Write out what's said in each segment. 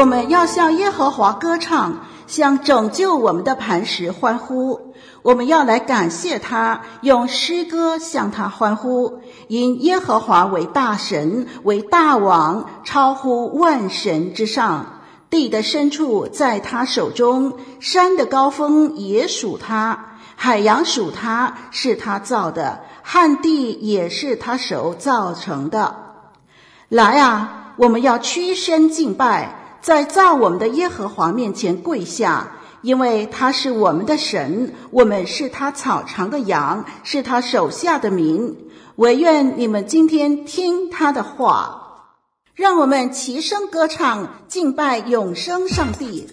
我们要向耶和华歌唱，向拯救我们的磐石欢呼。我们要来感谢他，用诗歌向他欢呼。因耶和华为大神，为大王，超乎万神之上。地的深处在他手中，山的高峰也属他，海洋属他，是他造的，旱地也是他手造成的。来啊，我们要屈身敬拜。在造我们的耶和华面前跪下，因为他是我们的神，我们是他草场的羊，是他手下的民。惟愿你们今天听他的话，让我们齐声歌唱，敬拜永生上帝。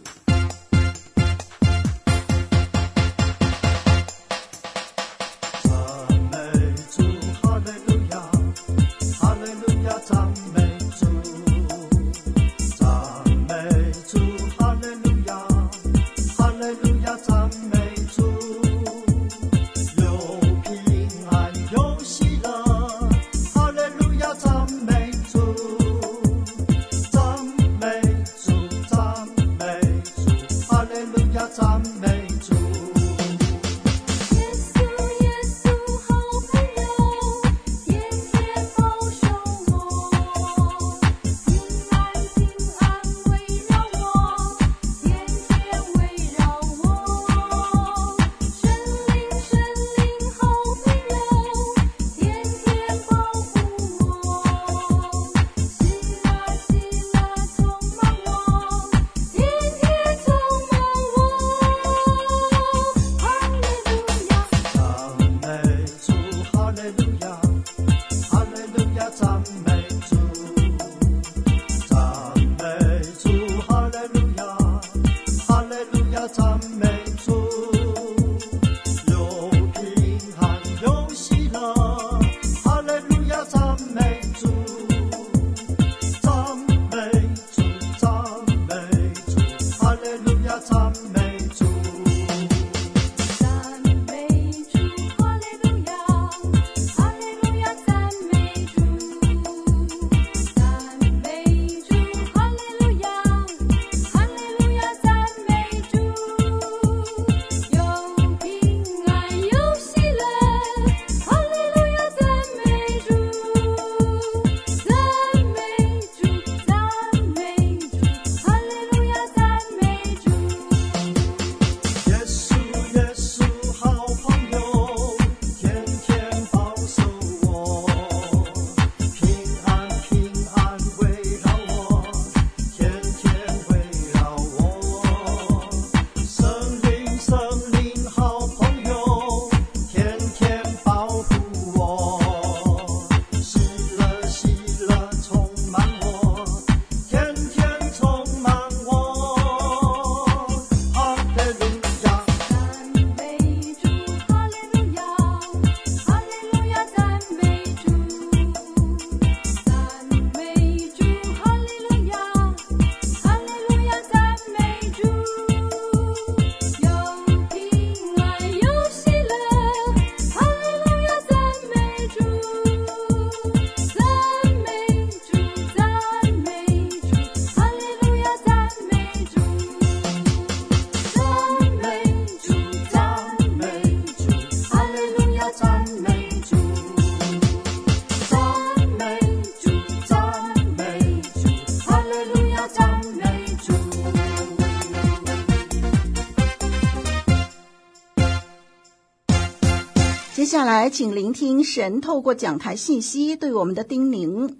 下来，请聆听神透过讲台信息对我们的叮咛。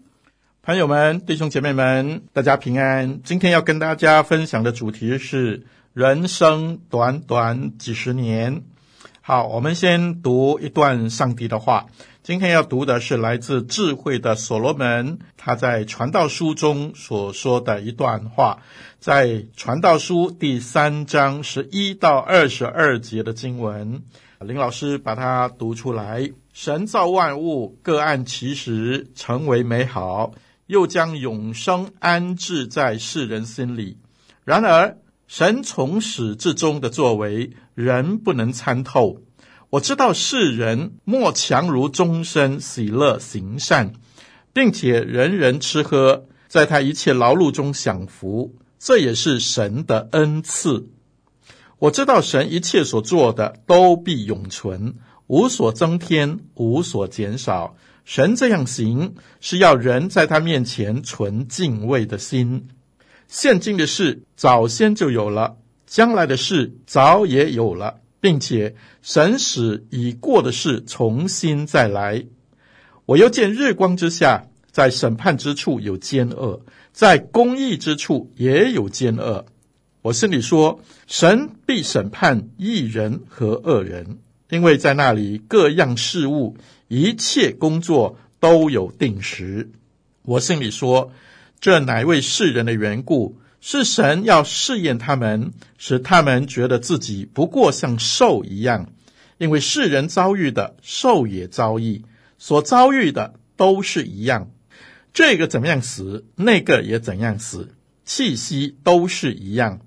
朋友们、弟兄姐妹们，大家平安。今天要跟大家分享的主题是：人生短短几十年。好，我们先读一段上帝的话。今天要读的是来自智慧的所罗门，他在传道书中所说的一段话，在传道书第三章十一到二十二节的经文。林老师把它读出来：神造万物，各按其时成为美好，又将永生安置在世人心里。然而，神从始至终的作为，人不能参透。我知道世人莫强如终身喜乐行善，并且人人吃喝，在他一切劳碌中享福，这也是神的恩赐。我知道神一切所做的都必永存，无所增添，无所减少。神这样行，是要人在他面前存敬畏的心。现今的事早先就有了，将来的事早也有了，并且神使已过的事重新再来。我又见日光之下，在审判之处有奸恶，在公义之处也有奸恶。我心里说，神必审判义人和恶人，因为在那里各样事物、一切工作都有定时。我心里说。这乃为世人的缘故，是神要试验他们，使他们觉得自己不过像兽一样。因为世人遭遇的，兽也遭遇，所遭遇的都是一样。这个怎么样死，那个也怎样死，气息都是一样。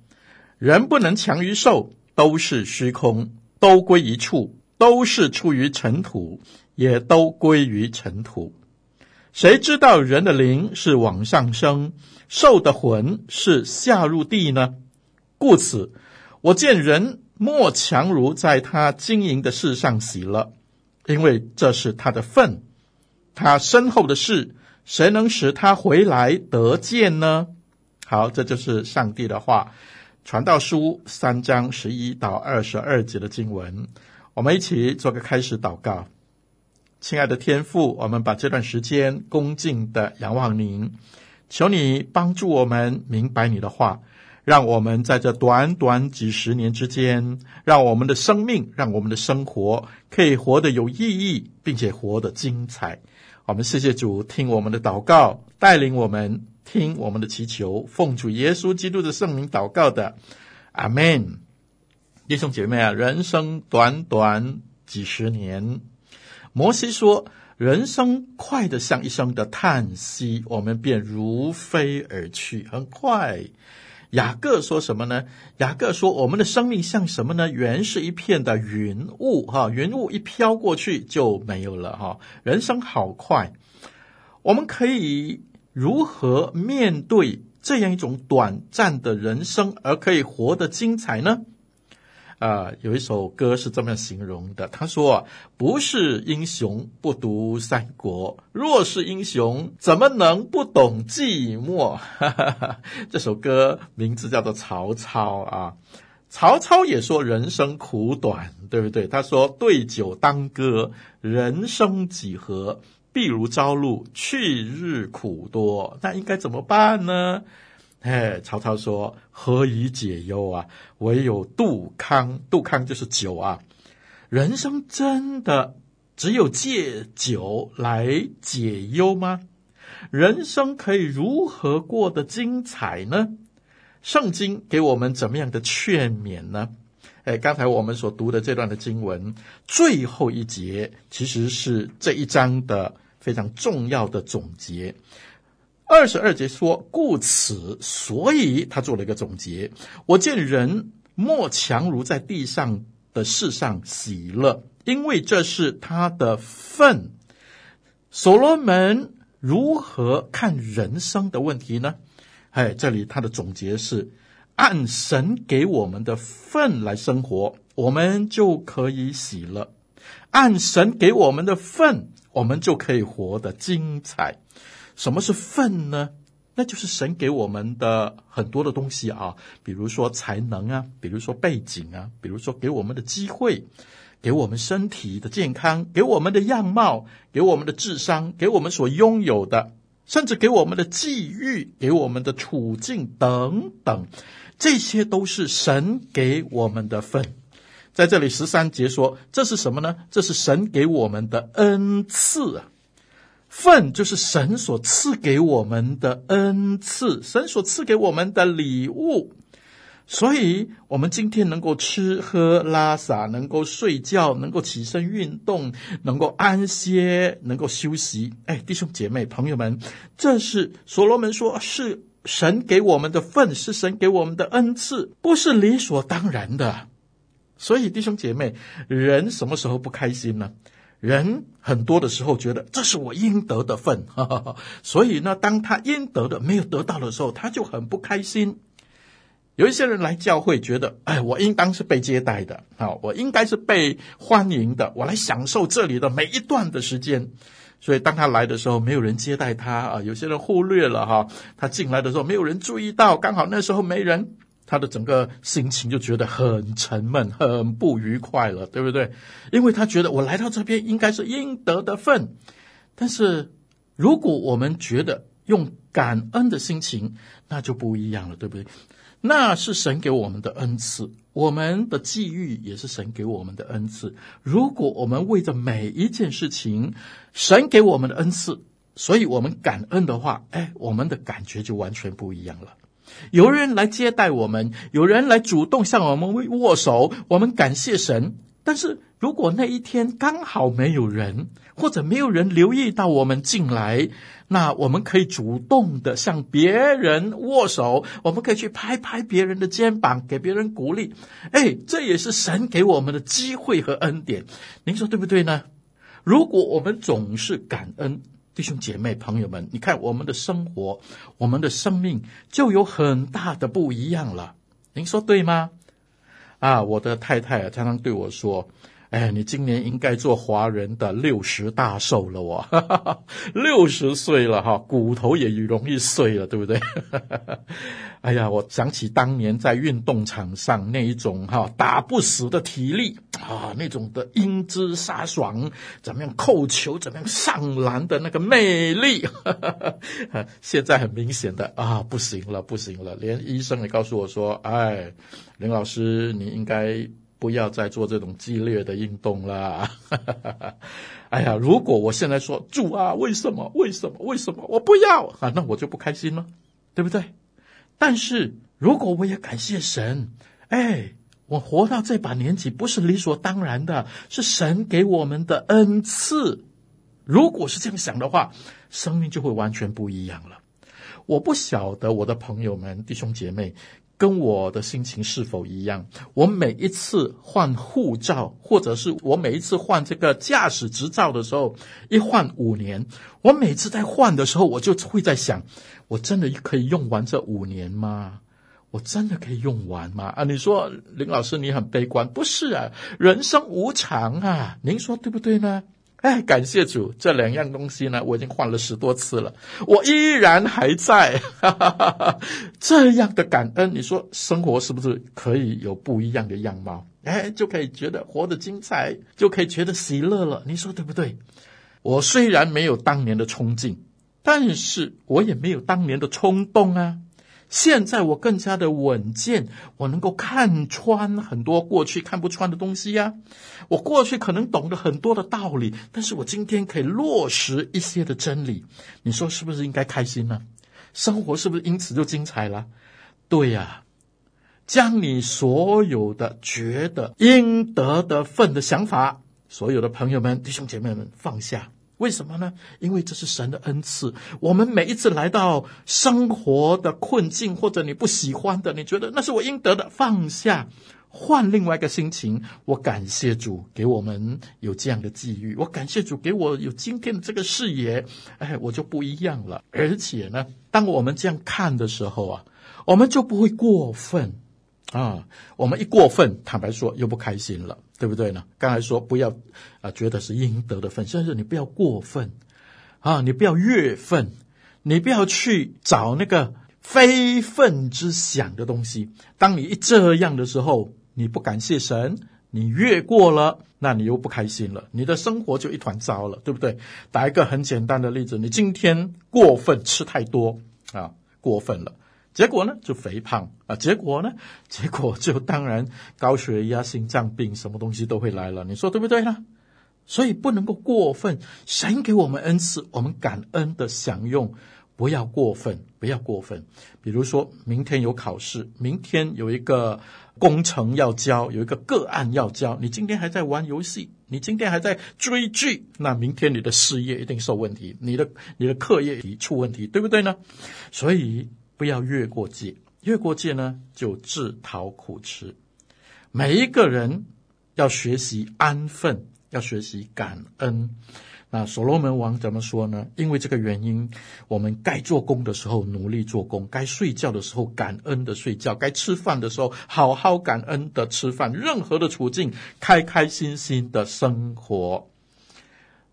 人不能强于兽，都是虚空，都归一处，都是出于尘土，也都归于尘土。谁知道人的灵是往上升，兽的魂是下入地呢？故此，我见人莫强如在他经营的事上喜乐，因为这是他的份。他身后的事，谁能使他回来得见呢？好，这就是上帝的话，《传道书》三章十一到二十二节的经文。我们一起做个开始祷告。亲爱的天父，我们把这段时间恭敬的仰望您，求你帮助我们明白你的话，让我们在这短短几十年之间，让我们的生命，让我们的生活可以活得有意义，并且活得精彩。我们谢谢主，听我们的祷告，带领我们听我们的祈求，奉主耶稣基督的圣名祷告的，阿门。弟兄姐妹啊，人生短短几十年。摩西说：“人生快得像一声的叹息，我们便如飞而去，很快。”雅各说什么呢？雅各说：“我们的生命像什么呢？原是一片的云雾，哈，云雾一飘过去就没有了，哈。人生好快，我们可以如何面对这样一种短暂的人生，而可以活得精彩呢？”啊、有一首歌是这么形容的。他说：“不是英雄不读三国，若是英雄，怎么能不懂寂寞？”，这首歌名字叫做《曹操》啊。曹操也说人生苦短，对不对？他说：“对酒当歌，人生几何？譬如朝露，去日苦多。”那应该怎么办呢？哎，曹操说：“何以解忧啊？唯有杜康。杜康就是酒啊。人生真的只有借酒来解忧吗？人生可以如何过得精彩呢？圣经给我们怎么样的劝勉呢？哎，刚才我们所读的这段的经文最后一节，其实是这一章的非常重要的总结。”二十二节说：“故此，所以他做了一个总结。我见人莫强如在地上的事上喜乐，因为这是他的份。”所罗门如何看人生的问题呢？哎，这里他的总结是：按神给我们的份来生活，我们就可以喜乐；按神给我们的份，我们就可以活得精彩。什么是份呢？那就是神给我们的很多的东西啊，比如说才能啊，比如说背景啊，比如说给我们的机会，给我们身体的健康，给我们的样貌，给我们的智商，给我们所拥有的，甚至给我们的际遇，给我们的处境等等，这些都是神给我们的份。在这里十三节说，这是什么呢？这是神给我们的恩赐啊！份就是神所赐给我们的恩赐，神所赐给我们的礼物。所以，我们今天能够吃喝拉撒，能够睡觉，能够起身运动，能够安歇，能够休息。哎，弟兄姐妹、朋友们，这是所罗门说是神给我们的份，是神给我们的恩赐，不是理所当然的。所以，弟兄姐妹，人什么时候不开心呢？人很多的时候觉得这是我应得的份，哈哈哈。所以呢，当他应得的没有得到的时候，他就很不开心。有一些人来教会，觉得，哎，我应当是被接待的，好，我应该是被欢迎的，我来享受这里的每一段的时间。所以，当他来的时候，没有人接待他啊，有些人忽略了哈，他进来的时候没有人注意到，刚好那时候没人，他的整个心情就觉得很沉闷，很不愉快了，对不对？因为他觉得我来到这边应该是应得的份，但是如果我们觉得用感恩的心情，那就不一样了，对不对？那是神给我们的恩赐，我们的际遇也是神给我们的恩赐。如果我们为着每一件事情，神给我们的恩赐，所以我们感恩的话，哎，我们的感觉就完全不一样了。有人来接待我们，有人来主动向我们握手，我们感谢神。但是如果那一天刚好没有人，或者没有人留意到我们进来，那我们可以主动的向别人握手，我们可以去拍拍别人的肩膀，给别人鼓励。哎，这也是神给我们的机会和恩典。您说对不对呢？如果我们总是感恩，弟兄姐妹朋友们，你看我们的生活，我们的生命就有很大的不一样了。您说对吗？啊，我的太太，常常对我说：“哎，你今年应该做华人的六十大寿了哦，六十岁了哈，骨头也容易碎了，对不对？” 哎呀，我想起当年在运动场上那一种哈打不死的体力啊，那种的英姿飒爽，怎么样扣球，怎么样上篮的那个魅力，现在很明显的啊，不行了，不行了，连医生也告诉我说：“哎，林老师，你应该不要再做这种激烈的运动了。”哎呀，如果我现在说主啊，为什么？为什么？为什么？我不要啊，那我就不开心了，对不对？但是，如果我也感谢神，哎，我活到这把年纪不是理所当然的，是神给我们的恩赐。如果是这样想的话，生命就会完全不一样了。我不晓得我的朋友们、弟兄姐妹跟我的心情是否一样。我每一次换护照，或者是我每一次换这个驾驶执照的时候，一换五年，我每次在换的时候，我就会在想。我真的可以用完这五年吗？我真的可以用完吗？啊，你说林老师你很悲观，不是啊，人生无常啊，您说对不对呢？哎，感谢主，这两样东西呢，我已经换了十多次了，我依然还在，哈哈哈哈，这样的感恩，你说生活是不是可以有不一样的样貌？哎，就可以觉得活得精彩，就可以觉得喜乐了，你说对不对？我虽然没有当年的冲劲。但是我也没有当年的冲动啊！现在我更加的稳健，我能够看穿很多过去看不穿的东西呀。我过去可能懂得很多的道理，但是我今天可以落实一些的真理。你说是不是应该开心呢？生活是不是因此就精彩了？对呀，将你所有的觉得应得的份的想法，所有的朋友们、弟兄姐妹们放下。为什么呢？因为这是神的恩赐。我们每一次来到生活的困境，或者你不喜欢的，你觉得那是我应得的，放下，换另外一个心情。我感谢主给我们有这样的际遇，我感谢主给我有今天的这个视野，哎，我就不一样了。而且呢，当我们这样看的时候啊，我们就不会过分。啊，我们一过分，坦白说又不开心了，对不对呢？刚才说不要啊，觉得是应得的份，现在是你不要过分啊，你不要越分，你不要去找那个非分之想的东西。当你一这样的时候，你不感谢神，你越过了，那你又不开心了，你的生活就一团糟了，对不对？打一个很简单的例子，你今天过分吃太多啊，过分了。结果呢就肥胖啊，结果呢，结果就当然高血压、心脏病，什么东西都会来了。你说对不对呢？所以不能够过分。神给我们恩赐，我们感恩的享用，不要过分，不要过分。比如说明天有考试，明天有一个工程要交，有一个个案要交，你今天还在玩游戏，你今天还在追剧，那明天你的事业一定受问题，你的你的课业也出问题，对不对呢？所以。不要越过界，越过界呢，就自讨苦吃。每一个人要学习安分，要学习感恩。那所罗门王怎么说呢？因为这个原因，我们该做工的时候努力做工，该睡觉的时候感恩的睡觉，该吃饭的时候好好感恩的吃饭。任何的处境，开开心心的生活。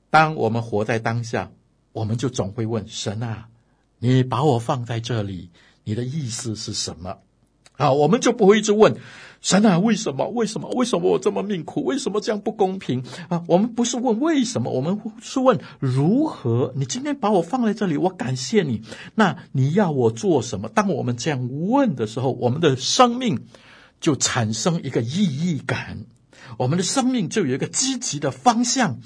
当我们活在当下，我们就总会问神啊。你把我放在这里，你的意思是什么？啊，我们就不会一直问神啊，为什么？为什么？为什么我这么命苦？为什么这样不公平？啊，我们不是问为什么，我们是问如何？你今天把我放在这里，我感谢你。那你要我做什么？当我们这样问的时候，我们的生命就产生一个意义感，我们的生命就有一个积极的方向，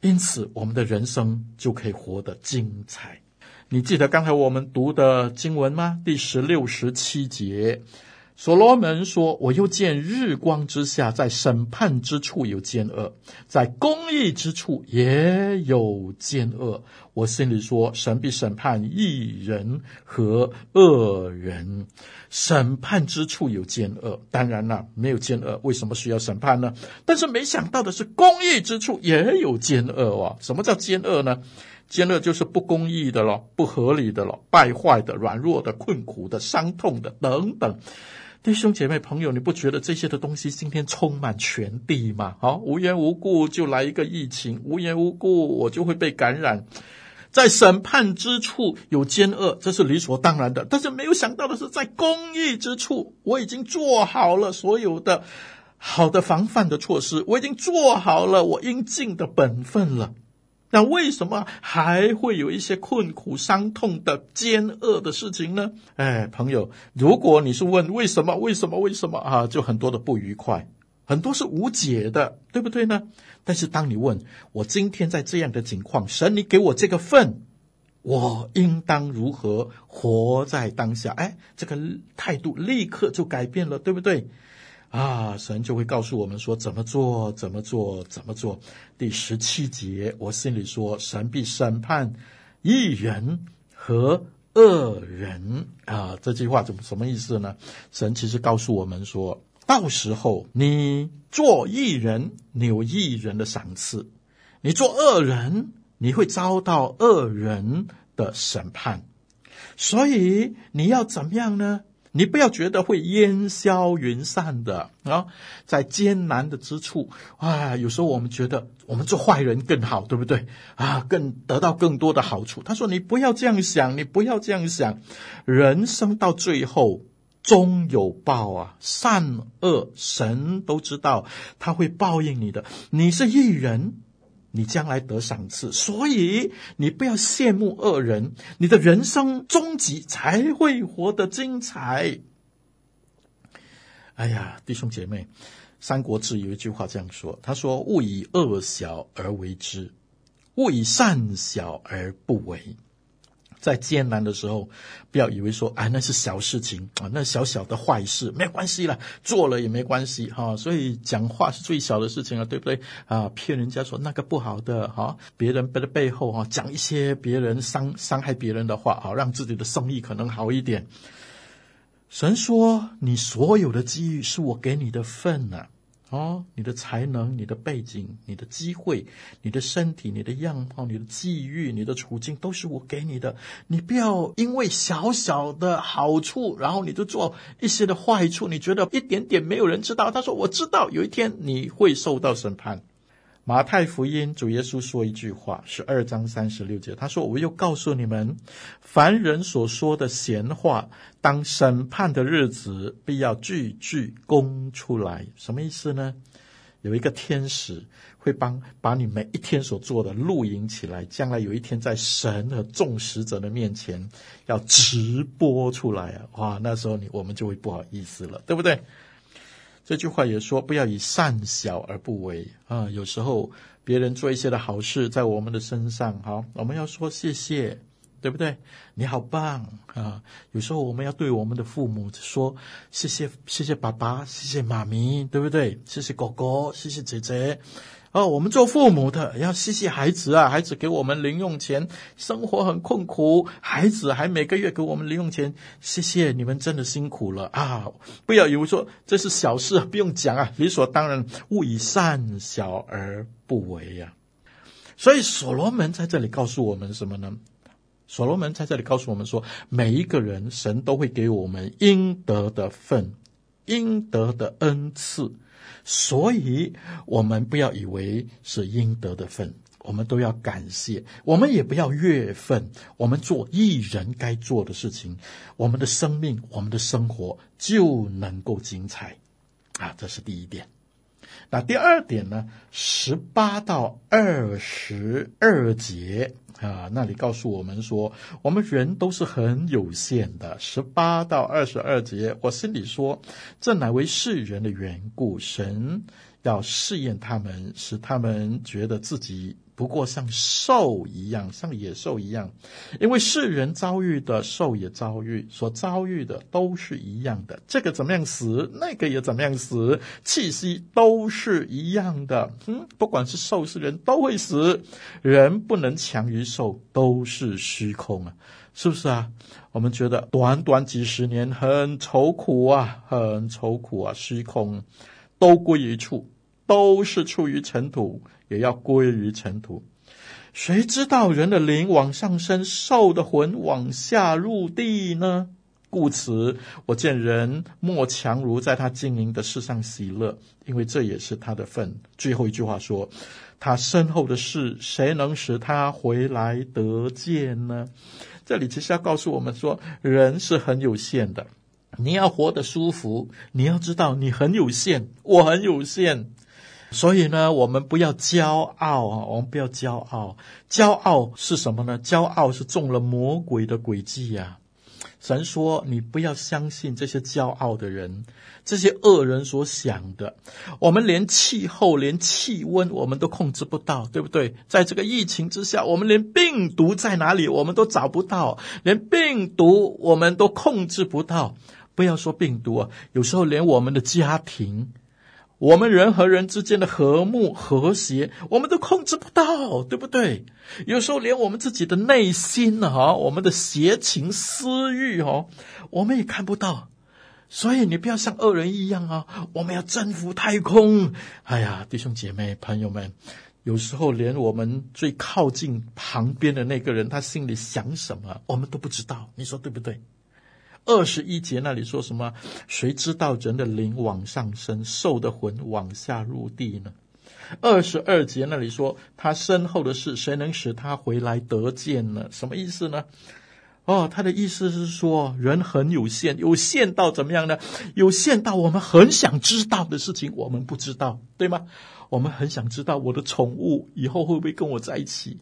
因此我们的人生就可以活得精彩。你记得刚才我们读的经文吗？第十六、十七节，所罗门说：“我又见日光之下，在审判之处有奸恶，在公义之处也有奸恶。我心里说：神必审判义人和恶人。审判之处有奸恶，当然了，没有奸恶，为什么需要审判呢？但是没想到的是，公义之处也有奸恶哦。什么叫奸恶呢？”奸恶就是不公义的了，不合理的了，败坏的、软弱的、困苦的、伤痛的等等。弟兄姐妹朋友，你不觉得这些的东西今天充满全地吗？好，无缘无故就来一个疫情，无缘无故我就会被感染。在审判之处有奸恶，这是理所当然的。但是没有想到的是，在公义之处，我已经做好了所有的好的防范的措施，我已经做好了我应尽的本分了。那为什么还会有一些困苦、伤痛的奸恶的事情呢？哎，朋友，如果你是问为什么、为什么、为什么啊，就很多的不愉快，很多是无解的，对不对呢？但是当你问我今天在这样的情况，神，你给我这个份，我应当如何活在当下？哎，这个态度立刻就改变了，对不对？啊，神就会告诉我们说怎么做，怎么做，怎么做。第十七节，我心里说，神必审判义人和恶人啊。这句话怎么什么意思呢？神其实告诉我们说，到时候你做义人，你有义人的赏赐；你做恶人，你会遭到恶人的审判。所以你要怎么样呢？你不要觉得会烟消云散的啊，在艰难的之处啊，有时候我们觉得我们做坏人更好，对不对啊？更得到更多的好处。他说：“你不要这样想，你不要这样想，人生到最后终有报啊，善恶神都知道，他会报应你的。你是一人。”你将来得赏赐，所以你不要羡慕恶人，你的人生终极才会活得精彩。哎呀，弟兄姐妹，《三国志》有一句话这样说：“他说，勿以恶小而为之，勿以善小而不为。”在艰难的时候，不要以为说，哎，那是小事情啊，那小小的坏事没关系了，做了也没关系哈。所以讲话是最小的事情了，对不对啊？骗人家说那个不好的哈，别人的背后哈讲一些别人伤伤害别人的话啊，让自己的生意可能好一点。神说，你所有的机遇是我给你的份呐。哦，你的才能、你的背景、你的机会、你的身体、你的样貌、你的际遇、你的处境，都是我给你的。你不要因为小小的好处，然后你就做一些的坏处。你觉得一点点没有人知道？他说：“我知道，有一天你会受到审判。”马太福音主耶稣说一句话，十二章三十六节，他说：“我又告诉你们，凡人所说的闲话，当审判的日子，必要句句供出来。什么意思呢？有一个天使会帮把你每一天所做的录影起来，将来有一天在神和众使者的面前要直播出来啊！哇，那时候你我们就会不好意思了，对不对？这句话也说不要以善小而不为啊！有时候别人做一些的好事在我们的身上，好，我们要说谢谢。对不对？你好棒啊！有时候我们要对我们的父母说谢谢，谢谢爸爸，谢谢妈咪，对不对？谢谢哥哥，谢谢姐姐。哦，我们做父母的要谢谢孩子啊！孩子给我们零用钱，生活很困苦，孩子还每个月给我们零用钱，谢谢你们，真的辛苦了啊！不要以为说这是小事，不用讲啊，理所当然，勿以善小而不为呀、啊。所以所罗门在这里告诉我们什么呢？所罗门在这里告诉我们说，每一个人，神都会给我们应得的份，应得的恩赐，所以我们不要以为是应得的份，我们都要感谢，我们也不要越份，我们做一人该做的事情，我们的生命，我们的生活就能够精彩，啊，这是第一点。那第二点呢？十八到二十二节。啊，那里告诉我们说，我们人都是很有限的。十八到二十二节，我心里说，这乃为世人的缘故，神要试验他们，使他们觉得自己。不过像兽一样，像野兽一样，因为世人遭遇的，兽也遭遇，所遭遇的都是一样的。这个怎么样死，那个也怎么样死，气息都是一样的。嗯，不管是兽是人都会死，人不能强于兽，都是虚空啊，是不是啊？我们觉得短短几十年很愁苦啊，很愁苦啊，虚空都归一处，都是出于尘土。也要归于尘土。谁知道人的灵往上升，兽的魂往下入地呢？故此，我见人莫强如在他经营的事上喜乐，因为这也是他的份。最后一句话说：他身后的事，谁能使他回来得见呢？这里其实要告诉我们说，人是很有限的。你要活得舒服，你要知道你很有限，我很有限。所以呢，我们不要骄傲啊！我们不要骄傲。骄傲是什么呢？骄傲是中了魔鬼的诡计呀！神说：“你不要相信这些骄傲的人，这些恶人所想的。我们连气候、连气温，我们都控制不到，对不对？在这个疫情之下，我们连病毒在哪里，我们都找不到，连病毒我们都控制不到。不要说病毒啊，有时候连我们的家庭。”我们人和人之间的和睦和谐，我们都控制不到，对不对？有时候连我们自己的内心呢，哈，我们的邪情私欲，哦，我们也看不到。所以你不要像恶人一样啊！我们要征服太空。哎呀，弟兄姐妹、朋友们，有时候连我们最靠近旁边的那个人，他心里想什么，我们都不知道。你说对不对？二十一节那里说什么？谁知道人的灵往上升，兽的魂往下入地呢？二十二节那里说他身后的事，谁能使他回来得见呢？什么意思呢？哦，他的意思是说人很有限，有限到怎么样呢？有限到我们很想知道的事情，我们不知道，对吗？我们很想知道我的宠物以后会不会跟我在一起。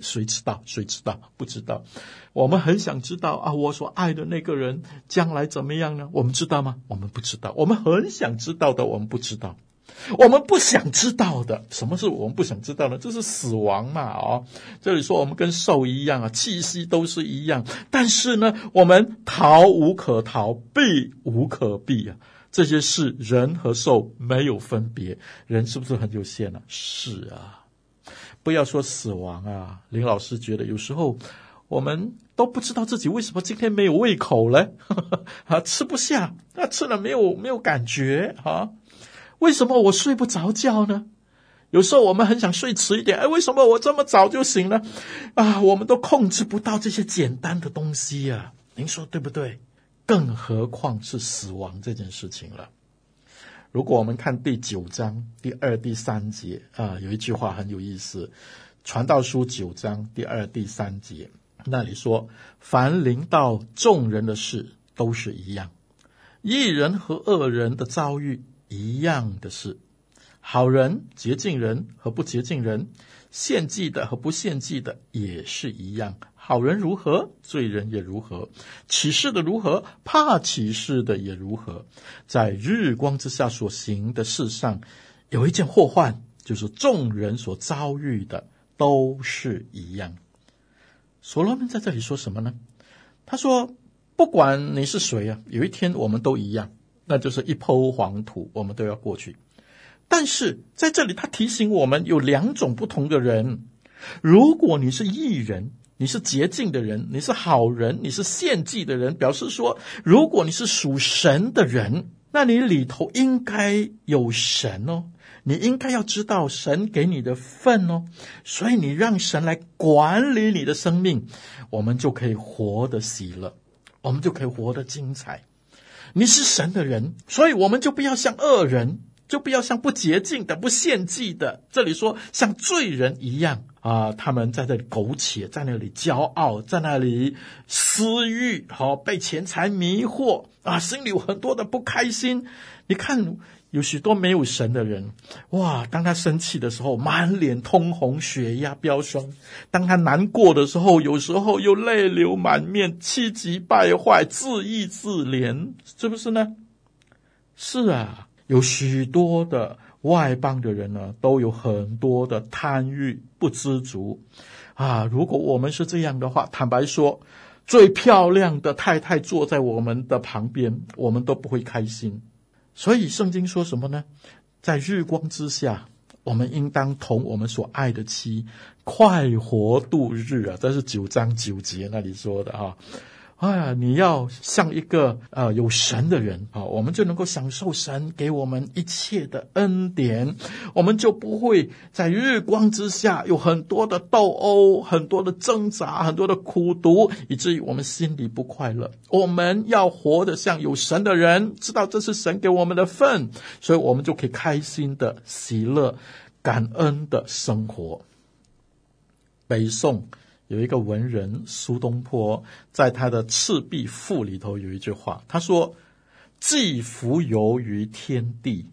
谁知道？谁知道？不知道。我们很想知道啊，我所爱的那个人将来怎么样呢？我们知道吗？我们不知道。我们很想知道的，我们不知道。我们不想知道的，什么是我们不想知道呢？这是死亡嘛？哦，这里说我们跟兽一样啊，气息都是一样，但是呢，我们逃无可逃，避无可避啊。这些事，人和兽没有分别。人是不是很有限呢？是啊。不要说死亡啊，林老师觉得有时候我们都不知道自己为什么今天没有胃口了，啊，吃不下，啊吃了没有没有感觉啊？为什么我睡不着觉呢？有时候我们很想睡迟一点，哎，为什么我这么早就醒了？啊，我们都控制不到这些简单的东西呀，您说对不对？更何况是死亡这件事情了。如果我们看第九章第二、第三节啊，有一句话很有意思，《传道书》九章第二、第三节那里说：“凡临到众人的事都是一样，一人和恶人的遭遇一样的事。”好人、洁净人和不洁净人，献祭的和不献祭的也是一样。好人如何，罪人也如何；起誓的如何，怕起誓的也如何。在日光之下所行的事上，有一件祸患，就是众人所遭遇的都是一样。所罗门在这里说什么呢？他说：“不管你是谁啊，有一天我们都一样，那就是一抔黄土，我们都要过去。但是在这里，他提醒我们有两种不同的人。如果你是异人，你是洁净的人，你是好人，你是献祭的人，表示说，如果你是属神的人，那你里头应该有神哦。”你应该要知道神给你的份哦，所以你让神来管理你的生命，我们就可以活得喜乐，我们就可以活得精彩。你是神的人，所以我们就不要像恶人，就不要像不洁净的、不献祭的。这里说像罪人一样啊，他们在这里苟且，在那里骄傲，在那里私欲，好被钱财迷惑啊，心里有很多的不开心。你看。有许多没有神的人，哇！当他生气的时候，满脸通红，血压飙升；当他难过的时候，有时候又泪流满面，气急败坏，自义自怜，是不是呢？是啊，有许多的外邦的人呢，都有很多的贪欲，不知足啊！如果我们是这样的话，坦白说，最漂亮的太太坐在我们的旁边，我们都不会开心。所以圣经说什么呢？在日光之下，我们应当同我们所爱的妻快活度日啊！这是九章九节那里说的哈。哎呀，你要像一个呃有神的人啊，我们就能够享受神给我们一切的恩典，我们就不会在日光之下有很多的斗殴、很多的挣扎、很多的苦读，以至于我们心里不快乐。我们要活得像有神的人，知道这是神给我们的份，所以我们就可以开心的、喜乐、感恩的生活。北宋。有一个文人苏东坡，在他的《赤壁赋》里头有一句话，他说：“寄蜉蝣于天地，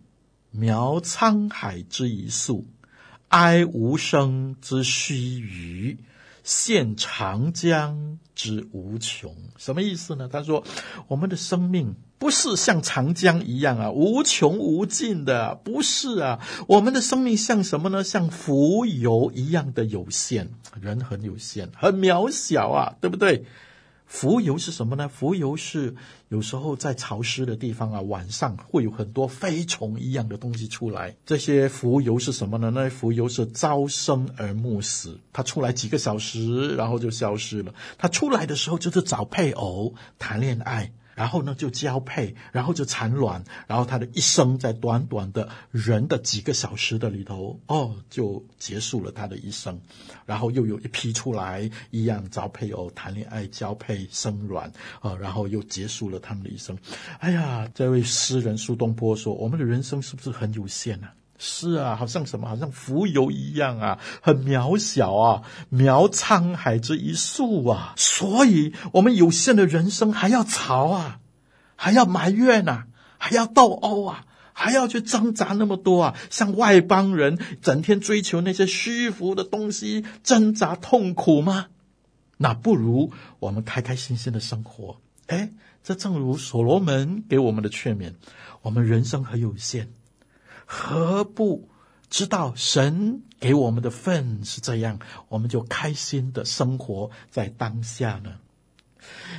渺沧海之一粟，哀吾生之须臾。”现长江之无穷，什么意思呢？他说，我们的生命不是像长江一样啊，无穷无尽的，不是啊。我们的生命像什么呢？像蜉蝣一样的有限，人很有限，很渺小啊，对不对？蜉蝣是什么呢？蜉蝣是有时候在潮湿的地方啊，晚上会有很多飞虫一样的东西出来。这些蜉蝣是什么呢？那蜉蝣是朝生而暮死，它出来几个小时，然后就消失了。它出来的时候就是找配偶谈恋爱。然后呢，就交配，然后就产卵，然后他的一生在短短的人的几个小时的里头，哦，就结束了他的一生。然后又有一批出来，一样找配偶、谈恋爱、交配、生卵，啊、然后又结束了他们的一生。哎呀，这位诗人苏东坡说：“我们的人生是不是很有限呢、啊？”是啊，好像什么，好像蜉蝣一样啊，很渺小啊，渺沧海之一粟啊。所以，我们有限的人生还要吵啊，还要埋怨啊，还要斗殴啊，还要去挣扎那么多啊，像外邦人整天追求那些虚浮的东西，挣扎痛苦吗？那不如我们开开心心的生活。哎，这正如所罗门给我们的劝勉，我们人生很有限。何不知道神给我们的份是这样，我们就开心的生活在当下呢？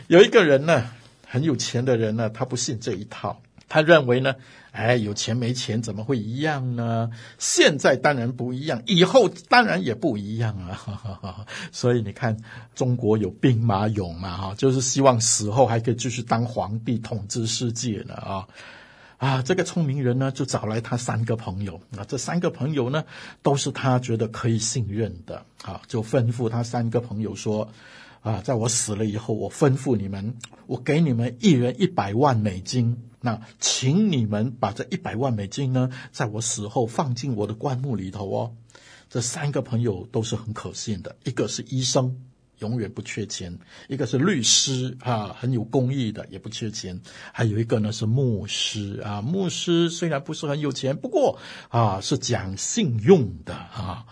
有一个人呢，很有钱的人呢，他不信这一套，他认为呢，哎，有钱没钱怎么会一样呢？现在当然不一样，以后当然也不一样啊！所以你看，中国有兵马俑嘛，哈，就是希望死后还可以继续当皇帝统治世界呢，啊。啊，这个聪明人呢，就找来他三个朋友。啊，这三个朋友呢，都是他觉得可以信任的。啊，就吩咐他三个朋友说：“啊，在我死了以后，我吩咐你们，我给你们一人一百万美金。那请你们把这一百万美金呢，在我死后放进我的棺木里头哦。”这三个朋友都是很可信的，一个是医生。永远不缺钱；一个是律师啊，很有公益的，也不缺钱；还有一个呢是牧师啊，牧师虽然不是很有钱，不过啊是讲信用的啊。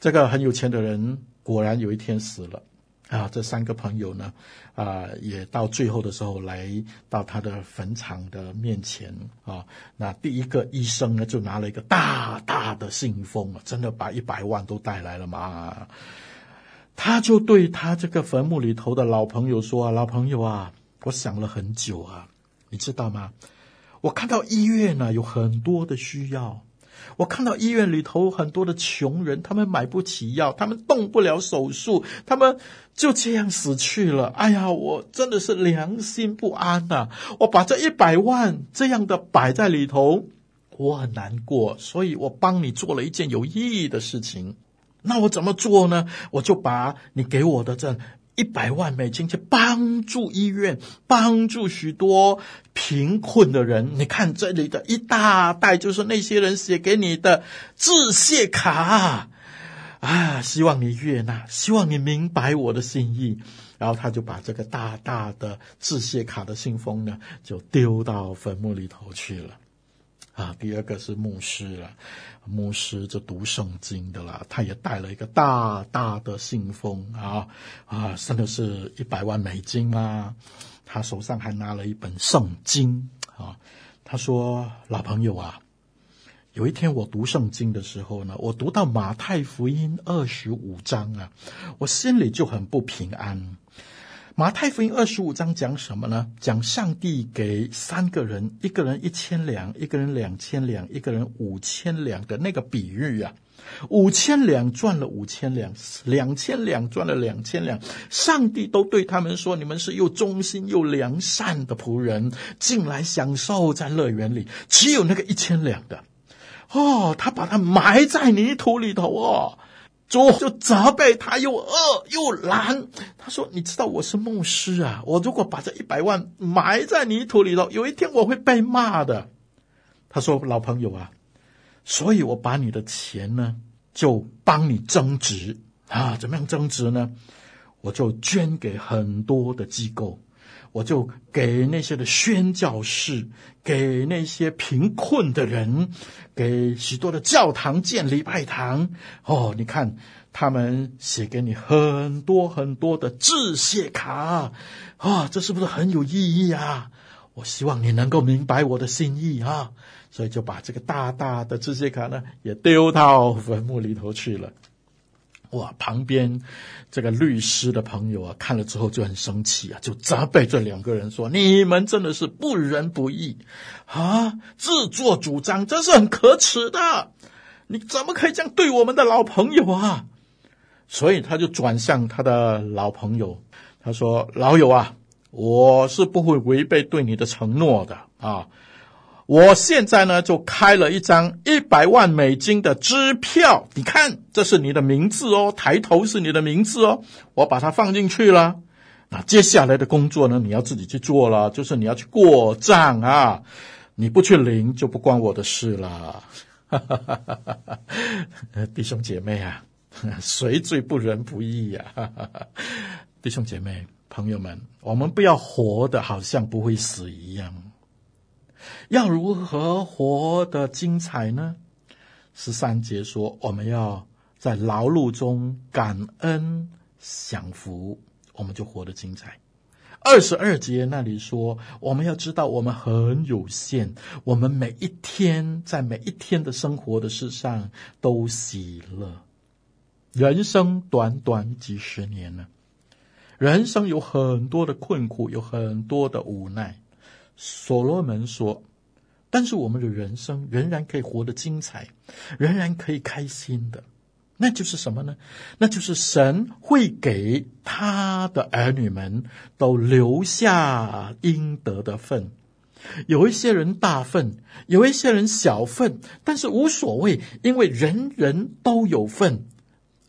这个很有钱的人果然有一天死了。啊，这三个朋友呢，啊，也到最后的时候来到他的坟场的面前啊。那第一个医生呢，就拿了一个大大的信封，真的把一百万都带来了嘛。他就对他这个坟墓里头的老朋友说：“啊，老朋友啊，我想了很久啊，你知道吗？我看到医院呢有很多的需要。”我看到医院里头很多的穷人，他们买不起药，他们动不了手术，他们就这样死去了。哎呀，我真的是良心不安呐！我把这一百万这样的摆在里头，我很难过，所以我帮你做了一件有意义的事情。那我怎么做呢？我就把你给我的这。一百万美金去帮助医院，帮助许多贫困的人。你看这里的一大袋，就是那些人写给你的致谢卡啊！希望你悦纳，希望你明白我的心意。然后他就把这个大大的致谢卡的信封呢，就丢到坟墓里头去了。啊，第二个是牧师了，牧师就读圣经的了，他也带了一个大大的信封啊啊，真的是一百万美金啊？他手上还拿了一本圣经啊。他说：“老朋友啊，有一天我读圣经的时候呢，我读到马太福音二十五章啊，我心里就很不平安。”马太福音二十五章讲什么呢？讲上帝给三个人，一个人一千两，一个人两千两，一个人五千两的那个比喻啊。五千两赚了五千两，两千两赚了两千两。上帝都对他们说：“你们是又忠心又良善的仆人，进来享受在乐园里。”只有那个一千两的，哦，他把它埋在泥土里头哦。主就责备他又饿又懒，他说：“你知道我是牧师啊，我如果把这一百万埋在泥土里头，有一天我会被骂的。”他说：“老朋友啊，所以我把你的钱呢，就帮你增值啊，怎么样增值呢？我就捐给很多的机构。”我就给那些的宣教士，给那些贫困的人，给许多的教堂建礼拜堂。哦，你看他们写给你很多很多的致谢卡，啊、这是不是很有意义啊？我希望你能够明白我的心意啊，所以就把这个大大的致谢卡呢，也丢到坟墓里头去了。哇！旁边这个律师的朋友啊，看了之后就很生气啊，就责备这两个人说：“你们真的是不仁不义啊！自作主张，这是很可耻的。你怎么可以这样对我们的老朋友啊？”所以他就转向他的老朋友，他说：“老友啊，我是不会违背对你的承诺的啊。”我现在呢，就开了一张一百万美金的支票，你看，这是你的名字哦，抬头是你的名字哦，我把它放进去了。那接下来的工作呢，你要自己去做了，就是你要去过账啊，你不去领就不关我的事了。弟兄姐妹啊，谁最不仁不义呀？哈哈哈！弟兄姐妹、朋友们，我们不要活得好像不会死一样。要如何活得精彩呢？十三节说，我们要在劳碌中感恩享福，我们就活得精彩。二十二节那里说，我们要知道我们很有限，我们每一天在每一天的生活的事上都喜乐。人生短短几十年呢，人生有很多的困苦，有很多的无奈。所罗门说：“但是我们的人生仍然可以活得精彩，仍然可以开心的，那就是什么呢？那就是神会给他的儿女们都留下应得的份。有一些人大份，有一些人小份，但是无所谓，因为人人都有份。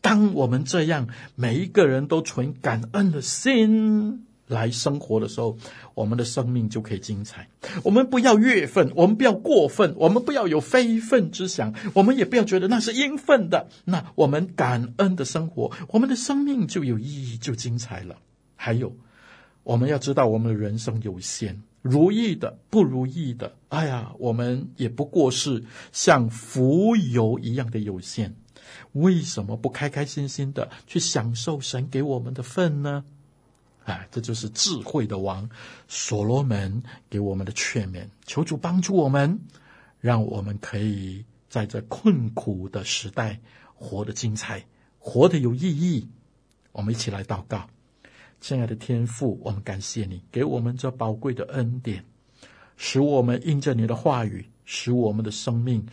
当我们这样，每一个人都存感恩的心。”来生活的时候，我们的生命就可以精彩。我们不要月份，我们不要过分，我们不要有非分之想，我们也不要觉得那是应分的。那我们感恩的生活，我们的生命就有意义，就精彩了。还有，我们要知道我们的人生有限，如意的、不如意的，哎呀，我们也不过是像浮游一样的有限。为什么不开开心心的去享受神给我们的份呢？哎，这就是智慧的王所罗门给我们的劝勉。求主帮助我们，让我们可以在这困苦的时代活得精彩，活得有意义。我们一起来祷告，亲爱的天父，我们感谢你给我们这宝贵的恩典，使我们因着你的话语，使我们的生命。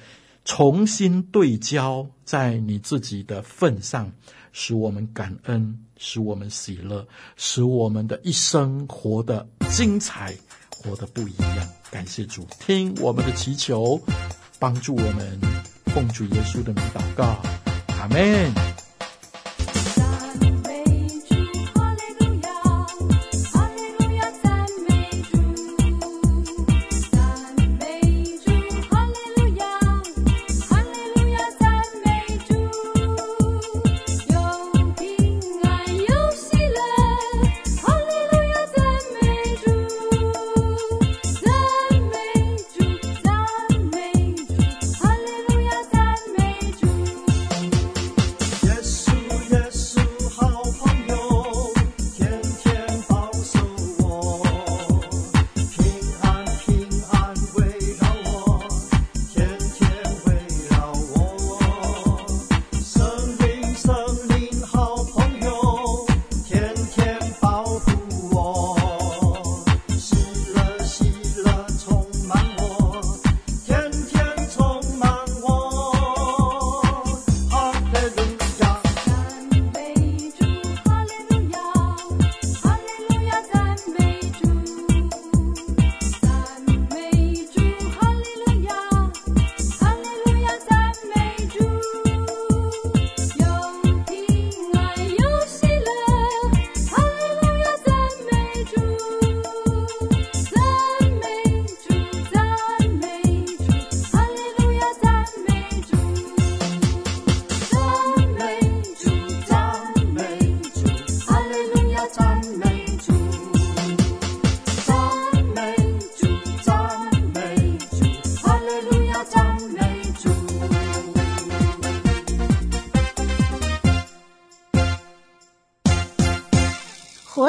重新对焦在你自己的份上，使我们感恩，使我们喜乐，使我们的一生活得精彩，活得不一样。感谢主，听我们的祈求，帮助我们，奉主耶稣的名祷告，阿门。